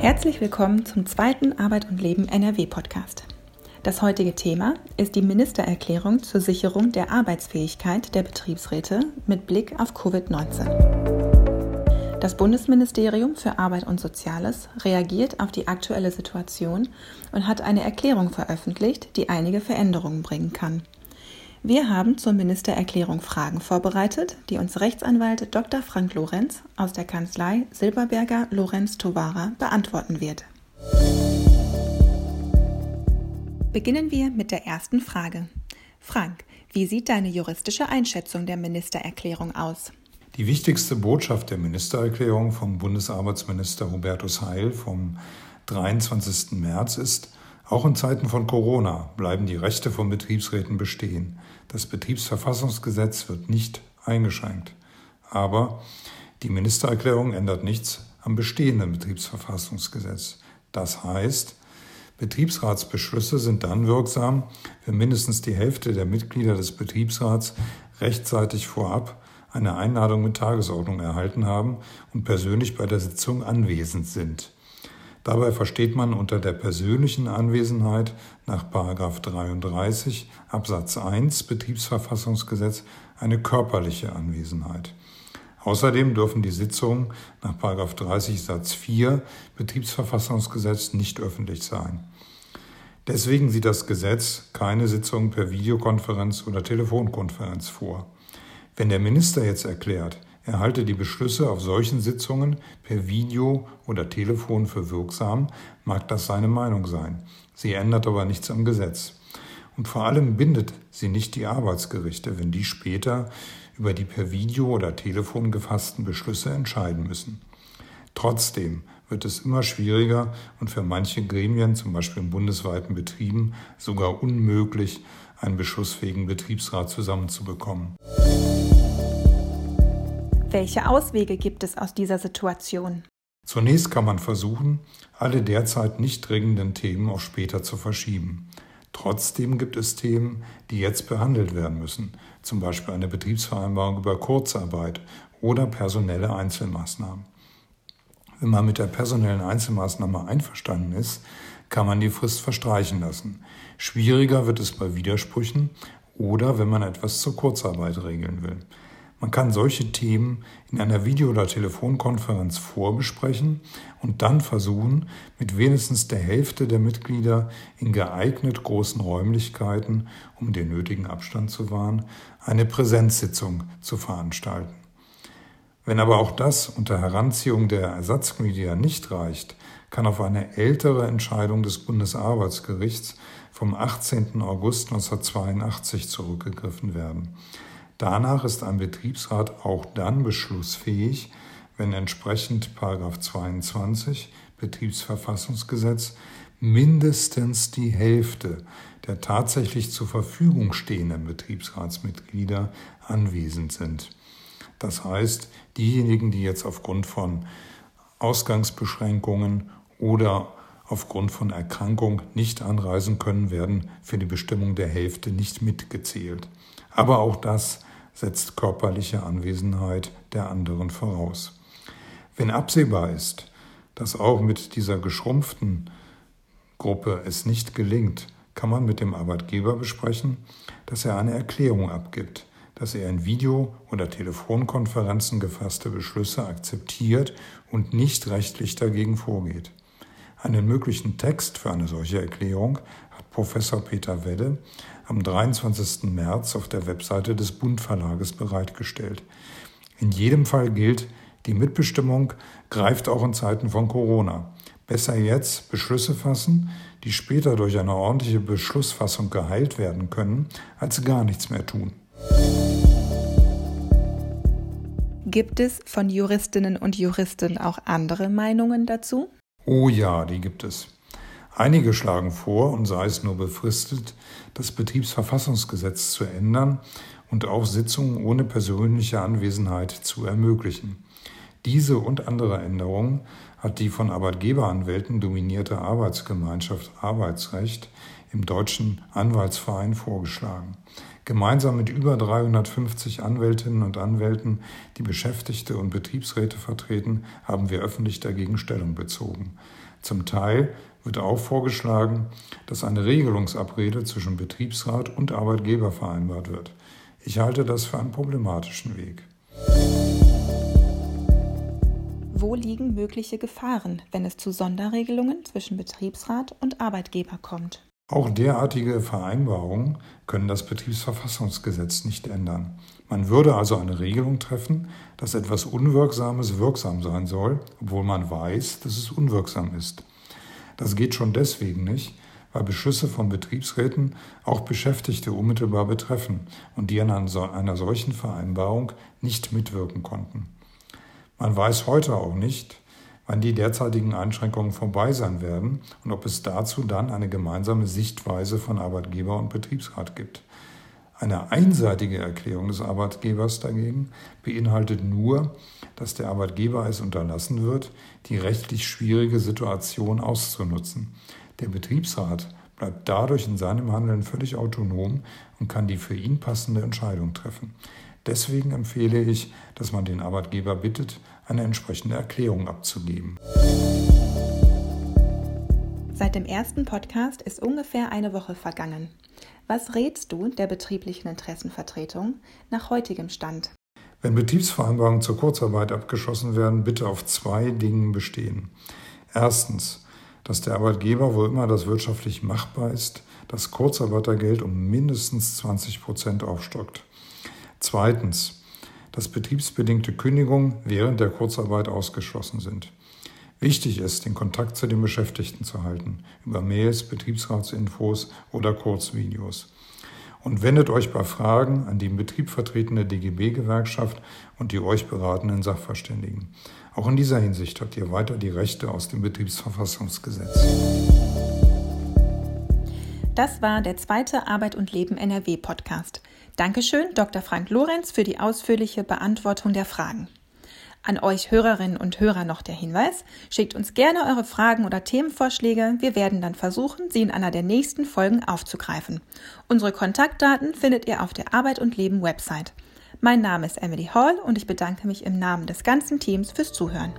Herzlich willkommen zum zweiten Arbeit und Leben NRW Podcast. Das heutige Thema ist die Ministererklärung zur Sicherung der Arbeitsfähigkeit der Betriebsräte mit Blick auf Covid-19. Das Bundesministerium für Arbeit und Soziales reagiert auf die aktuelle Situation und hat eine Erklärung veröffentlicht, die einige Veränderungen bringen kann. Wir haben zur Ministererklärung Fragen vorbereitet, die uns Rechtsanwalt Dr. Frank Lorenz aus der Kanzlei Silberberger Lorenz Tovara beantworten wird. Beginnen wir mit der ersten Frage. Frank, wie sieht deine juristische Einschätzung der Ministererklärung aus? Die wichtigste Botschaft der Ministererklärung vom Bundesarbeitsminister Hubertus Heil vom 23. März ist, auch in Zeiten von Corona bleiben die Rechte von Betriebsräten bestehen. Das Betriebsverfassungsgesetz wird nicht eingeschränkt. Aber die Ministererklärung ändert nichts am bestehenden Betriebsverfassungsgesetz. Das heißt, Betriebsratsbeschlüsse sind dann wirksam, wenn mindestens die Hälfte der Mitglieder des Betriebsrats rechtzeitig vorab eine Einladung mit Tagesordnung erhalten haben und persönlich bei der Sitzung anwesend sind. Dabei versteht man unter der persönlichen Anwesenheit nach 33 Absatz 1 Betriebsverfassungsgesetz eine körperliche Anwesenheit. Außerdem dürfen die Sitzungen nach 30 Satz 4 Betriebsverfassungsgesetz nicht öffentlich sein. Deswegen sieht das Gesetz keine Sitzung per Videokonferenz oder Telefonkonferenz vor. Wenn der Minister jetzt erklärt, er halte die Beschlüsse auf solchen Sitzungen per Video oder Telefon für wirksam, mag das seine Meinung sein. Sie ändert aber nichts am Gesetz. Und vor allem bindet sie nicht die Arbeitsgerichte, wenn die später über die per Video oder Telefon gefassten Beschlüsse entscheiden müssen. Trotzdem wird es immer schwieriger und für manche Gremien, zum Beispiel in bundesweiten Betrieben, sogar unmöglich, einen beschlussfähigen Betriebsrat zusammenzubekommen. Welche Auswege gibt es aus dieser Situation? Zunächst kann man versuchen, alle derzeit nicht dringenden Themen auf später zu verschieben. Trotzdem gibt es Themen, die jetzt behandelt werden müssen, zum Beispiel eine Betriebsvereinbarung über Kurzarbeit oder personelle Einzelmaßnahmen. Wenn man mit der personellen Einzelmaßnahme einverstanden ist, kann man die Frist verstreichen lassen. Schwieriger wird es bei Widersprüchen oder wenn man etwas zur Kurzarbeit regeln will. Man kann solche Themen in einer Video- oder Telefonkonferenz vorbesprechen und dann versuchen, mit wenigstens der Hälfte der Mitglieder in geeignet großen Räumlichkeiten, um den nötigen Abstand zu wahren, eine Präsenzsitzung zu veranstalten. Wenn aber auch das unter Heranziehung der Ersatzmitglieder nicht reicht, kann auf eine ältere Entscheidung des Bundesarbeitsgerichts vom 18. August 1982 zurückgegriffen werden. Danach ist ein Betriebsrat auch dann beschlussfähig, wenn entsprechend 22 Betriebsverfassungsgesetz mindestens die Hälfte der tatsächlich zur Verfügung stehenden Betriebsratsmitglieder anwesend sind. Das heißt, diejenigen, die jetzt aufgrund von Ausgangsbeschränkungen oder aufgrund von Erkrankung nicht anreisen können, werden für die Bestimmung der Hälfte nicht mitgezählt. Aber auch das setzt körperliche Anwesenheit der anderen voraus. Wenn absehbar ist, dass auch mit dieser geschrumpften Gruppe es nicht gelingt, kann man mit dem Arbeitgeber besprechen, dass er eine Erklärung abgibt, dass er in Video- oder Telefonkonferenzen gefasste Beschlüsse akzeptiert und nicht rechtlich dagegen vorgeht. Einen möglichen Text für eine solche Erklärung hat Professor Peter Wedde am 23. März auf der Webseite des Bund Verlages bereitgestellt. In jedem Fall gilt, die Mitbestimmung greift auch in Zeiten von Corona. Besser jetzt Beschlüsse fassen, die später durch eine ordentliche Beschlussfassung geheilt werden können, als gar nichts mehr tun. Gibt es von Juristinnen und Juristen auch andere Meinungen dazu? Oh ja, die gibt es. Einige schlagen vor, und sei es nur befristet, das Betriebsverfassungsgesetz zu ändern und auch Sitzungen ohne persönliche Anwesenheit zu ermöglichen. Diese und andere Änderungen hat die von Arbeitgeberanwälten dominierte Arbeitsgemeinschaft Arbeitsrecht im Deutschen Anwaltsverein vorgeschlagen. Gemeinsam mit über 350 Anwältinnen und Anwälten, die Beschäftigte und Betriebsräte vertreten, haben wir öffentlich dagegen Stellung bezogen. Zum Teil wird auch vorgeschlagen, dass eine Regelungsabrede zwischen Betriebsrat und Arbeitgeber vereinbart wird. Ich halte das für einen problematischen Weg. Wo liegen mögliche Gefahren, wenn es zu Sonderregelungen zwischen Betriebsrat und Arbeitgeber kommt? Auch derartige Vereinbarungen können das Betriebsverfassungsgesetz nicht ändern. Man würde also eine Regelung treffen, dass etwas Unwirksames wirksam sein soll, obwohl man weiß, dass es unwirksam ist. Das geht schon deswegen nicht, weil Beschlüsse von Betriebsräten auch Beschäftigte unmittelbar betreffen und die an einer solchen Vereinbarung nicht mitwirken konnten. Man weiß heute auch nicht, wann die derzeitigen Einschränkungen vorbei sein werden und ob es dazu dann eine gemeinsame Sichtweise von Arbeitgeber und Betriebsrat gibt. Eine einseitige Erklärung des Arbeitgebers dagegen beinhaltet nur, dass der Arbeitgeber es unterlassen wird, die rechtlich schwierige Situation auszunutzen. Der Betriebsrat bleibt dadurch in seinem Handeln völlig autonom und kann die für ihn passende Entscheidung treffen. Deswegen empfehle ich, dass man den Arbeitgeber bittet, eine entsprechende Erklärung abzugeben. Seit dem ersten Podcast ist ungefähr eine Woche vergangen. Was rätst du der betrieblichen Interessenvertretung nach heutigem Stand? Wenn Betriebsvereinbarungen zur Kurzarbeit abgeschlossen werden, bitte auf zwei Dingen bestehen. Erstens, dass der Arbeitgeber, wo immer das wirtschaftlich machbar ist, das Kurzarbeitergeld um mindestens 20 Prozent aufstockt. Zweitens, dass betriebsbedingte Kündigungen während der Kurzarbeit ausgeschlossen sind. Wichtig ist, den Kontakt zu den Beschäftigten zu halten, über Mails, Betriebsratsinfos oder Kurzvideos. Und wendet euch bei Fragen an die im Betrieb vertretene DGB-Gewerkschaft und die euch beratenden Sachverständigen. Auch in dieser Hinsicht habt ihr weiter die Rechte aus dem Betriebsverfassungsgesetz. Das war der zweite Arbeit und Leben NRW Podcast. Dankeschön, Dr. Frank Lorenz, für die ausführliche Beantwortung der Fragen. An euch Hörerinnen und Hörer noch der Hinweis, schickt uns gerne eure Fragen oder Themenvorschläge. Wir werden dann versuchen, sie in einer der nächsten Folgen aufzugreifen. Unsere Kontaktdaten findet ihr auf der Arbeit und Leben Website. Mein Name ist Emily Hall und ich bedanke mich im Namen des ganzen Teams fürs Zuhören.